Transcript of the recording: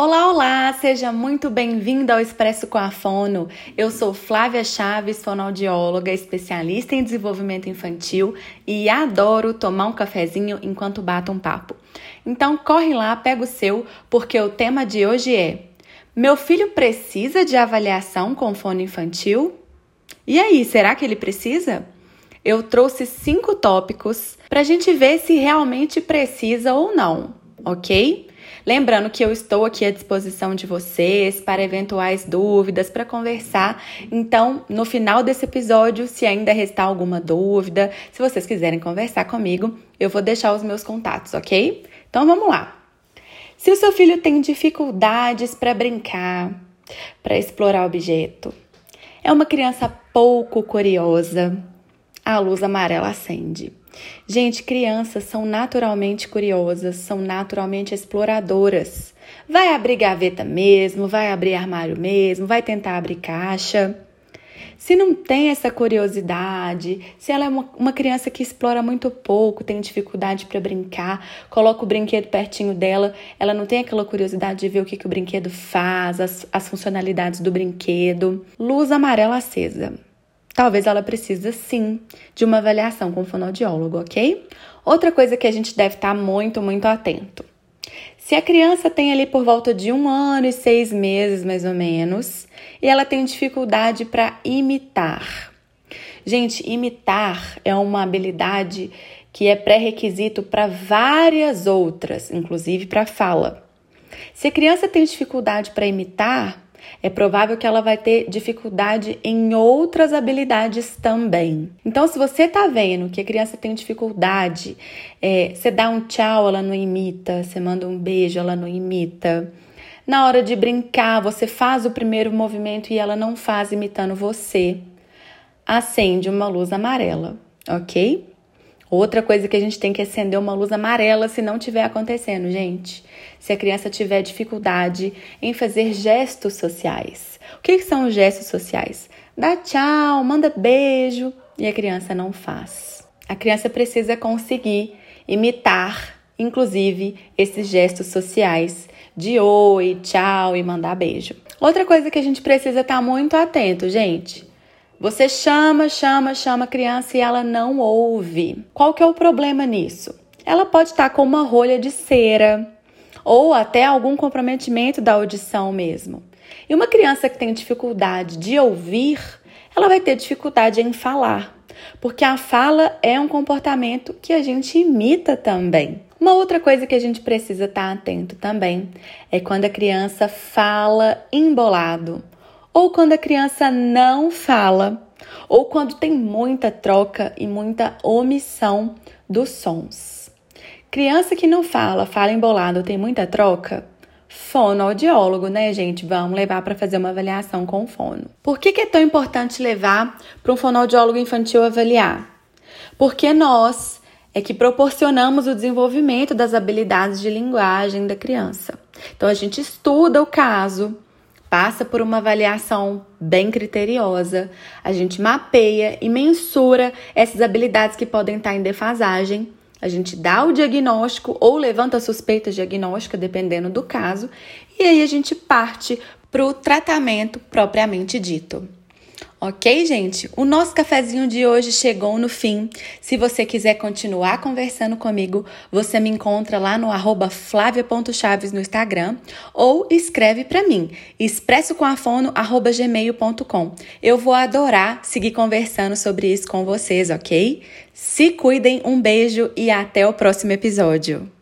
Olá, olá! Seja muito bem-vindo ao Expresso com a Fono. Eu sou Flávia Chaves, fonoaudióloga, especialista em desenvolvimento infantil e adoro tomar um cafezinho enquanto bato um papo. Então corre lá, pega o seu, porque o tema de hoje é: Meu filho precisa de avaliação com fono infantil? E aí, será que ele precisa? Eu trouxe cinco tópicos para a gente ver se realmente precisa ou não, ok? Lembrando que eu estou aqui à disposição de vocês para eventuais dúvidas, para conversar. Então, no final desse episódio, se ainda restar alguma dúvida, se vocês quiserem conversar comigo, eu vou deixar os meus contatos, ok? Então vamos lá. Se o seu filho tem dificuldades para brincar, para explorar objeto, é uma criança pouco curiosa, a luz amarela acende. Gente, crianças são naturalmente curiosas, são naturalmente exploradoras. Vai abrir gaveta mesmo, vai abrir armário mesmo, vai tentar abrir caixa. Se não tem essa curiosidade, se ela é uma, uma criança que explora muito pouco, tem dificuldade para brincar, coloca o brinquedo pertinho dela, ela não tem aquela curiosidade de ver o que, que o brinquedo faz, as, as funcionalidades do brinquedo. Luz amarela acesa talvez ela precise sim de uma avaliação com o fonoaudiólogo, ok? Outra coisa que a gente deve estar muito, muito atento. Se a criança tem ali por volta de um ano e seis meses, mais ou menos, e ela tem dificuldade para imitar. Gente, imitar é uma habilidade que é pré-requisito para várias outras, inclusive para fala. Se a criança tem dificuldade para imitar, é provável que ela vai ter dificuldade em outras habilidades também. Então, se você está vendo que a criança tem dificuldade, é, você dá um tchau, ela não imita, você manda um beijo, ela não imita. Na hora de brincar, você faz o primeiro movimento e ela não faz imitando você. Acende uma luz amarela, ok? Outra coisa que a gente tem que acender uma luz amarela se não tiver acontecendo, gente. Se a criança tiver dificuldade em fazer gestos sociais. O que, que são os gestos sociais? Dá tchau, manda beijo e a criança não faz. A criança precisa conseguir imitar, inclusive, esses gestos sociais de oi, tchau e mandar beijo. Outra coisa que a gente precisa estar muito atento, gente você chama, chama, chama a criança e ela não ouve. Qual que é o problema nisso? Ela pode estar com uma rolha de cera ou até algum comprometimento da audição mesmo. E uma criança que tem dificuldade de ouvir, ela vai ter dificuldade em falar, porque a fala é um comportamento que a gente imita também. Uma outra coisa que a gente precisa estar atento também é quando a criança fala embolado ou quando a criança não fala, ou quando tem muita troca e muita omissão dos sons. Criança que não fala, fala embolado, tem muita troca, fonoaudiólogo, né, gente? Vamos levar para fazer uma avaliação com fono. Por que, que é tão importante levar para um fonoaudiólogo infantil avaliar? Porque nós é que proporcionamos o desenvolvimento das habilidades de linguagem da criança. Então a gente estuda o caso, passa por uma avaliação bem criteriosa, a gente mapeia e mensura essas habilidades que podem estar em defasagem, a gente dá o diagnóstico ou levanta a suspeita diagnóstica, dependendo do caso, e aí a gente parte para o tratamento propriamente dito. Ok, gente? O nosso cafezinho de hoje chegou no fim. Se você quiser continuar conversando comigo, você me encontra lá no arroba flavia.chaves no Instagram ou escreve para mim, expressocomafono.gmail.com. Eu vou adorar seguir conversando sobre isso com vocês, ok? Se cuidem, um beijo e até o próximo episódio.